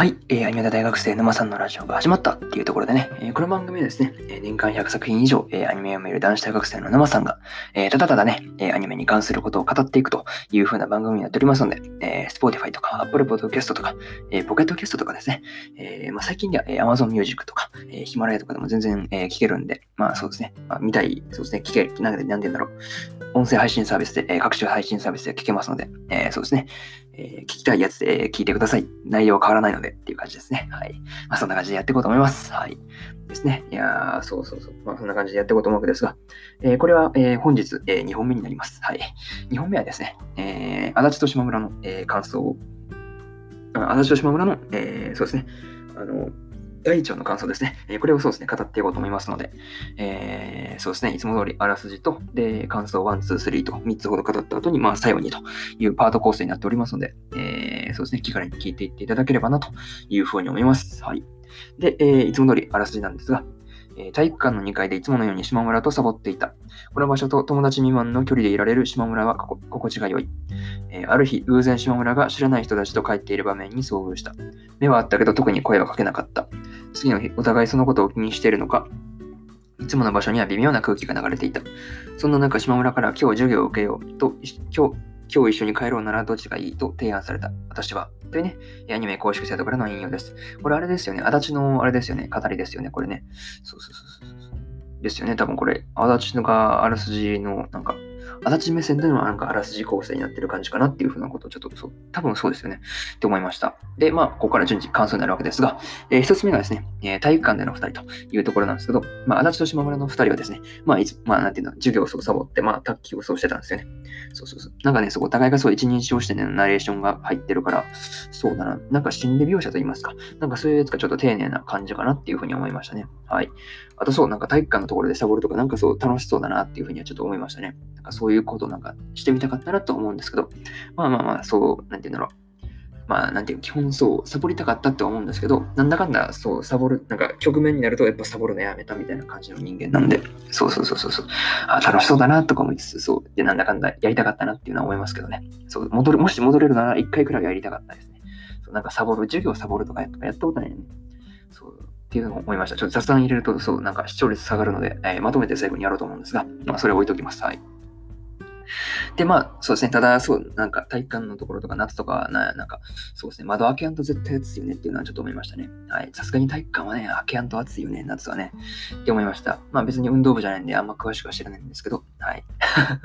はい、えー、アニメ大学生沼さんのラジオが始まったっていうところでね、えー、この番組はですね、えー、年間100作品以上、えー、アニメを見る男子大学生の沼さんが、えー、ただただね、えー、アニメに関することを語っていくという風な番組になっておりますので、えー、Spotify とか Apple Podcast とか、えー、ポケットキャストとかですね、えーまあ、最近では、えー、Amazon Music とか、えー、ヒマラヤとかでも全然、えー、聞けるんで、まあそうですね、まあ、見たい、そうですね、聞ける、なんで、なんでだろう、音声配信サービスで、えー、各種配信サービスで聞けますので、えー、そうですね、えー、聞きたいやつで、え、聞いてください。内容は変わらないのでっていう感じですね。はい。まあ、そんな感じでやっていこうと思います。はい。ですね。いや、そうそうそう。まあ、そんな感じでやっていこうと思うわけですが、えー、これは、えー、本日、えー、2本目になります。はい。2本目はですね、えー、足立と島村の、えー、感想を、足立と島村の、えー、そうですね、あの、第1話の感想ですね。えー、これをそうですね、語っていこうと思いますので、えー、そうですね、いつも通りあらすじと、で、感想1、2、3と3つほど語った後に、まあ、最後にというパート構成になっておりますので、えー、そうですね、気軽に聞いていっていただければなというふうに思います。はい。で、え、いつも通りあらすじなんですが、え体育館の2階でいつものように島村とサボっていた。この場所と友達未満の距離でいられる島村は心地が良い。え、ある日、偶然島村が知らない人たちと帰っている場面に遭遇した。目はあったけど特に声はかけなかった。次の日、お互いそのことを気にしているのか、いつもの場所には微妙な空気が流れていた。そんな中、島村から今日授業を受けようと、今日、今日一緒に帰ろうならどっちがいいと提案された。私は。というね、アニメ公式サイトからの引用です。これあれですよね。足立のあれですよね。語りですよね。これね。そうそうそうそう。ですよね。多分これ、足立があらすじの、なんか、足立目線でのなんかあらすじ構成になってる感じかなっていうふうなことをちょっとそう、多分そうですよね。って思いました。で、まあ、ここから順次感想になるわけですが、えー、一つ目がですね、えー、体育館での二人というところなんですけど、まあ、足立と島村の二人はですね、まあ、いつ、まあ、なんていうの、授業をそうサボって、まあ、卓球をそうしてたんですよね。そうそうそう。なんかね、そこ、お互いがそう一人称してね、ナレーションが入ってるから、そうだな、なんか心理描写と言いますか、なんかそういうやつがちょっと丁寧な感じかなっていうふうに思いましたね。はい。あとそう、なんか体育館のところでサボるとか、なんかそう楽しそうだなっていうふうにはちょっと思いましたね。そういうことなんかしてみたかったなと思うんですけど、まあまあまあ、そう、なんて言うんだろう。まあ、なんていう、基本そう、サボりたかったって思うんですけど、なんだかんだ、そう、サボる、なんか局面になると、やっぱサボるのやめたみたいな感じの人間なんで、そうそうそうそう、あ楽しそうだなとか思いつつ、そう、で、なんだかんだやりたかったなっていうのは思いますけどね。そう、戻る、もし戻れるなら、一回くらいやりたかったですね。そう、なんかサボる、授業サボるとかやったことないね。そうっていうのを思いました。ちょっと雑談入れると、そう、なんか視聴率下がるので、えー、まとめて最後にやろうと思うんですが、まあ、それを置いときます。はい。で、まあ、そうですね。ただ、そう、なんか体育館のところとか夏とかな、んか、そうですね。窓開けやんと絶対暑いよねっていうのはちょっと思いましたね。はい。さすがに体育館はね、開けやんと暑いよね、夏はね。って思いました。まあ別に運動部じゃないんで、あんま詳しくは知らないんですけど、はい。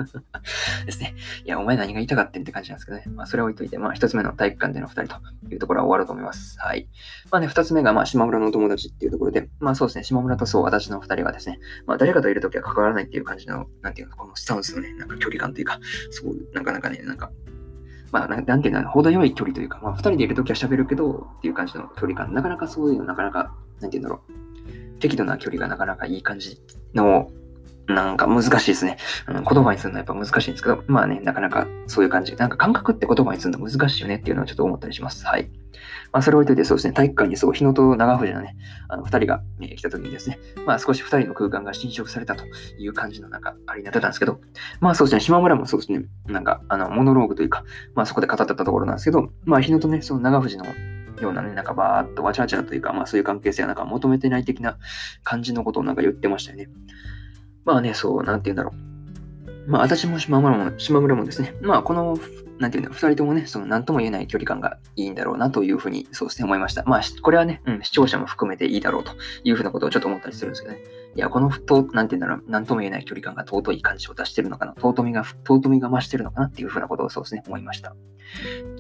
ですね。いや、お前何が言いたかってんって感じなんですけどね。まあそれは置いといて、まあ一つ目の体育館での二人というところは終わると思います。はい。まあね、二つ目が、まあ島村のお友達っていうところで、まあそうですね。島村とそう、私の二人はですね、まあ誰かといるときは関わらないっていう感じの、なんていうの、このスタンスのね、なんか距離感というか、そう、なかなかね、なんか、まあ、なんていうの、程よい距離というか、まあ、二人でいるときは喋るけど、っていう感じの距離感、なかなかそういうの、なかなか、なんていうんだろう、適度な距離がなかなかいい感じの、なんか難しいですね。うん、言葉にするのはやっぱ難しいんですけど、まあね、なかなかそういう感じ。なんか感覚って言葉にするの難しいよねっていうのはちょっと思ったりします。はい。まあ、それを置いといて、そうですね、体育館にそう、日野と長藤のね、あの、二人が、ね、来た時にですね、まあ、少し二人の空間が侵食されたという感じの、なんか、あれになってたんですけど、まあ、そうですね、島村もそうですね、なんか、あの、モノローグというか、まあ、そこで語ってたところなんですけど、まあ、日野とね、その長藤のようなね、なんかバーっとわちゃわちゃというか、まあそういう関係性はなんか求めてない的な感じのことをなんか言ってましたよね。まあね、そう、なんて言うんだろう。まあ私も島村も、島村もですね、まあこのなんていうの、二人ともね、その何とも言えない距離感がいいんだろうなというふうに、そうですね、思いました。まあ、これはね、うん、視聴者も含めていいだろうというふうなことをちょっと思ったりするんですけどね。いや、この、となんていうんだろう、何とも言えない距離感が尊い感じを出してるのかな、尊みが、尊みが増してるのかなっていうふうなことをそうですね、思いました。っ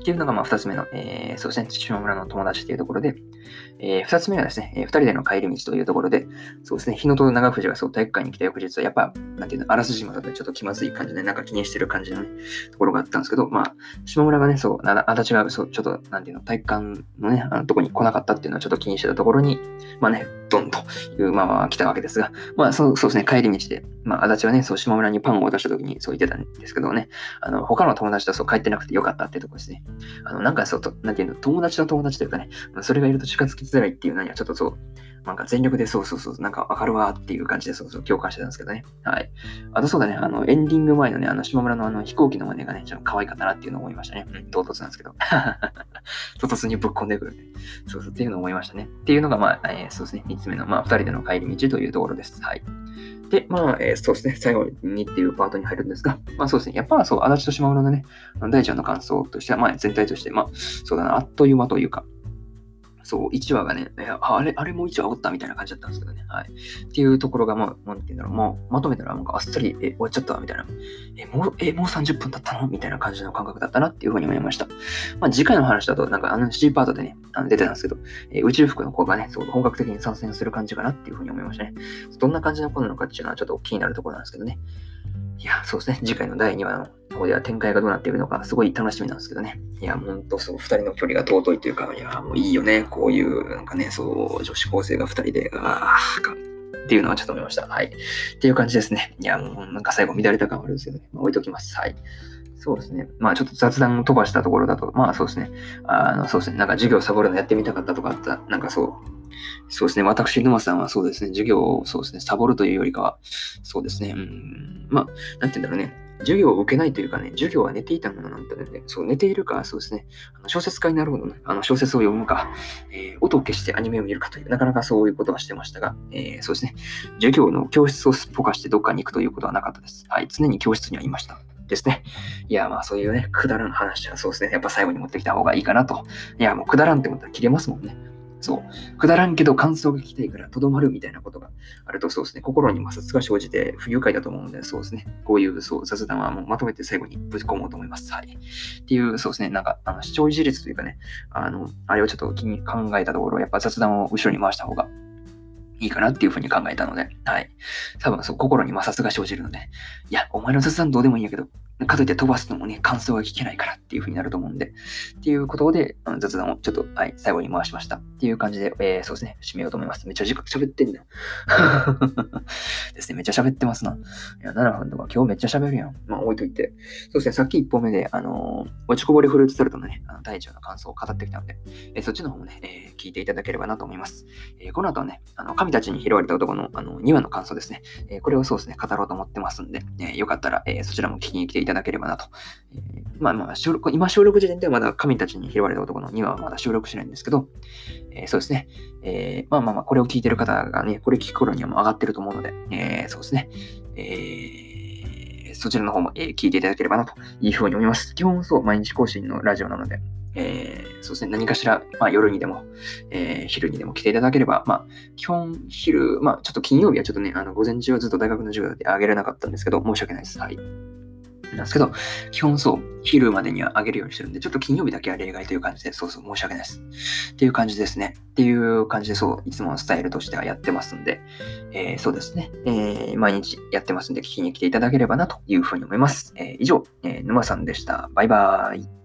ていうのが、まあ、二つ目の、えー、そうですね、島村の友達っていうところで、えー、二つ目はですね、えー、二人での帰り道というところで、そうですね、日野と長藤がそう体育館に来た翌日は、やっぱ、なんていうの、あらすじまだとちょっと気まずい感じで、なんか気にしてる感じのね、ところがあったんですけど、まあ、島村がね、そう、足立が、そう、ちょっと、なんていうの、体育館のね、あのとこに来なかったっていうのはちょっと気にしてたところに、まあね、ドンという、ままあ来たわけですが、まあそうそうですね、帰り道で、まあ足立はね、そう、島村にパンを渡した時にそう言ってたんですけどね、あの、他の友達とそう帰ってなくてよかったってとこですね。あの、なんかそう、となんていうの、友達の友達というかね、それがいると近づきづらいっていうのにはちょっとそう、なんか全力でそうそうそう、なんかわかるわっていう感じでそうそう共感してたんですけどね。はい。あとそうだね、あの、エンディング前のね、あの、島村のあの飛行機の真似がね、ちょっと可愛かったなっていうのを思いましたね。うん、唐突なんですけど。唐突にぶっ込んでくるね。そうそうっていうのを思いましたね。っていうのが、まあ、えー、そうですね、三つ目の、まあ、二人での帰り道というところです。はい。で、まあ、えー、そうですね、最後にっていうパートに入るんですが、まあそうですね、やっぱそう、足立と島村のね、大ちゃんの感想としては、まあ全体として、まあ、そうだな、あっという間というか、そう、1話がね、あれ、あれも1話おったみたいな感じだったんですけどね。はい。っていうところが、まあ、なんて言うんだろう、もう、まとめたら、なんかあっさり、え、終わっちゃったみたいな。え、もう、え、もう30分経ったの？みたいな感じの感覚だったなっていうふうに思いました。まあ、次回の話だと、なんかあの C パートでね、あの出てたんですけど、え宇宙服の子がね、そう、本格的に参戦する感じかなっていうふうに思いましたね。どんな感じの子なのかっていうのはちょっと気になるところなんですけどね。いや、そうですね。次回の第2話の方では展開がどうなっているのか、すごい楽しみなんですけどね。いや、ほんと、そう、2人の距離が尊いというか、いや、もういいよね。こういう、なんかね、そう、女子高生が2人で、ああ、か、っていうのはちょっと思いました。はい。っていう感じですね。いや、もうなんか最後乱れた感あるんですけどね。まあ、置いときます。はい。そうですね。まあちょっと雑談を飛ばしたところだと、まあそうですね。あの、そうですね。なんか授業サボるのやってみたかったとかあった、なんかそう、そうですね。私、沼さんはそうですね。授業をそうですね。サボるというよりかは、そうですね。うん。まあ、なんて言うんだろうね。授業を受けないというかね、授業は寝ていたものなんだね。そう、寝ているか、そうですね。あの小説家になるほどね、あの小説を読むか、えー、音を消してアニメを見るかという、なかなかそういうことはしてましたが、えー、そうですね。授業の教室をすっぽかしてどっかに行くということはなかったです。はい、常に教室にはいました。ですね。いや、まあそういうね、くだらん話はそうですね。やっぱ最後に持ってきた方がいいかなと。いや、もうくだらんって思ったら切れますもんね。そう。くだらんけど感想が聞きたいからとどまるみたいなことがあるとそうですね。心に摩擦が生じて不愉快だと思うので、そうですね。こういうそう雑談はもうまとめて最後にぶち込もうと思います。はい。っていう、そうですね。なんか、あの視聴維持率というかね、あの、あれをちょっと気に考えたところ、やっぱ雑談を後ろに回した方がいいかなっていうふうに考えたので、はい。多分そう、心に摩擦が生じるので、いや、お前の雑談どうでもいいんやけど、かといって飛ばすのもね、感想が聞けないからっていう風になると思うんで、っていうことで、雑談をちょっと、はい、最後に回しました。っていう感じで、えー、そうですね、締めようと思います。めっちゃ時間喋ってんだよ。ですね、めっちゃ喋ってますな。いや、7分とか今日めっちゃ喋るやん。まあ置いといて。そうですね、さっき1本目で、あのー、落ちこぼれフルーツタルトのね、あの第1話の感想を語ってきたので、えー、そっちの方もね、えー、聞いていただければなと思います。えこの後はね、あの、神たちに拾われた男のあの2話の感想ですね。えこれをそうですね、語ろうと思ってますんで、えよかったら、えそちらも聞きに来ていただければなとえー、まあまあ収録、今収録時点ではまだ神たちに拾われた男の2話はまだ収録しないんですけど、えー、そうですね。えー、まあまあまあ、これを聞いてる方がね、これ聞く頃にはもう上がってると思うので、えー、そうですね。えー、そちらの方も、えー、聞いていただければなというふうに思います。基本そう、毎日更新のラジオなので、えー、そうですね、何かしら、まあ、夜にでも、えー、昼にでも来ていただければ、まあ、基本昼、まあ、ちょっと金曜日はちょっとね、あの、午前中はずっと大学の授業であげれなかったんですけど、申し訳ないです。はい。なんですけど、基本そう、昼までには上げるようにしてるんで、ちょっと金曜日だけは例外という感じで、そうそう、申し訳ないです。っていう感じですね。っていう感じで、そう、いつものスタイルとしてはやってますんで、えー、そうですね、えー、毎日やってますんで、聞きに来ていただければなというふうに思います。えー、以上、え沼さんでした。バイバーイ。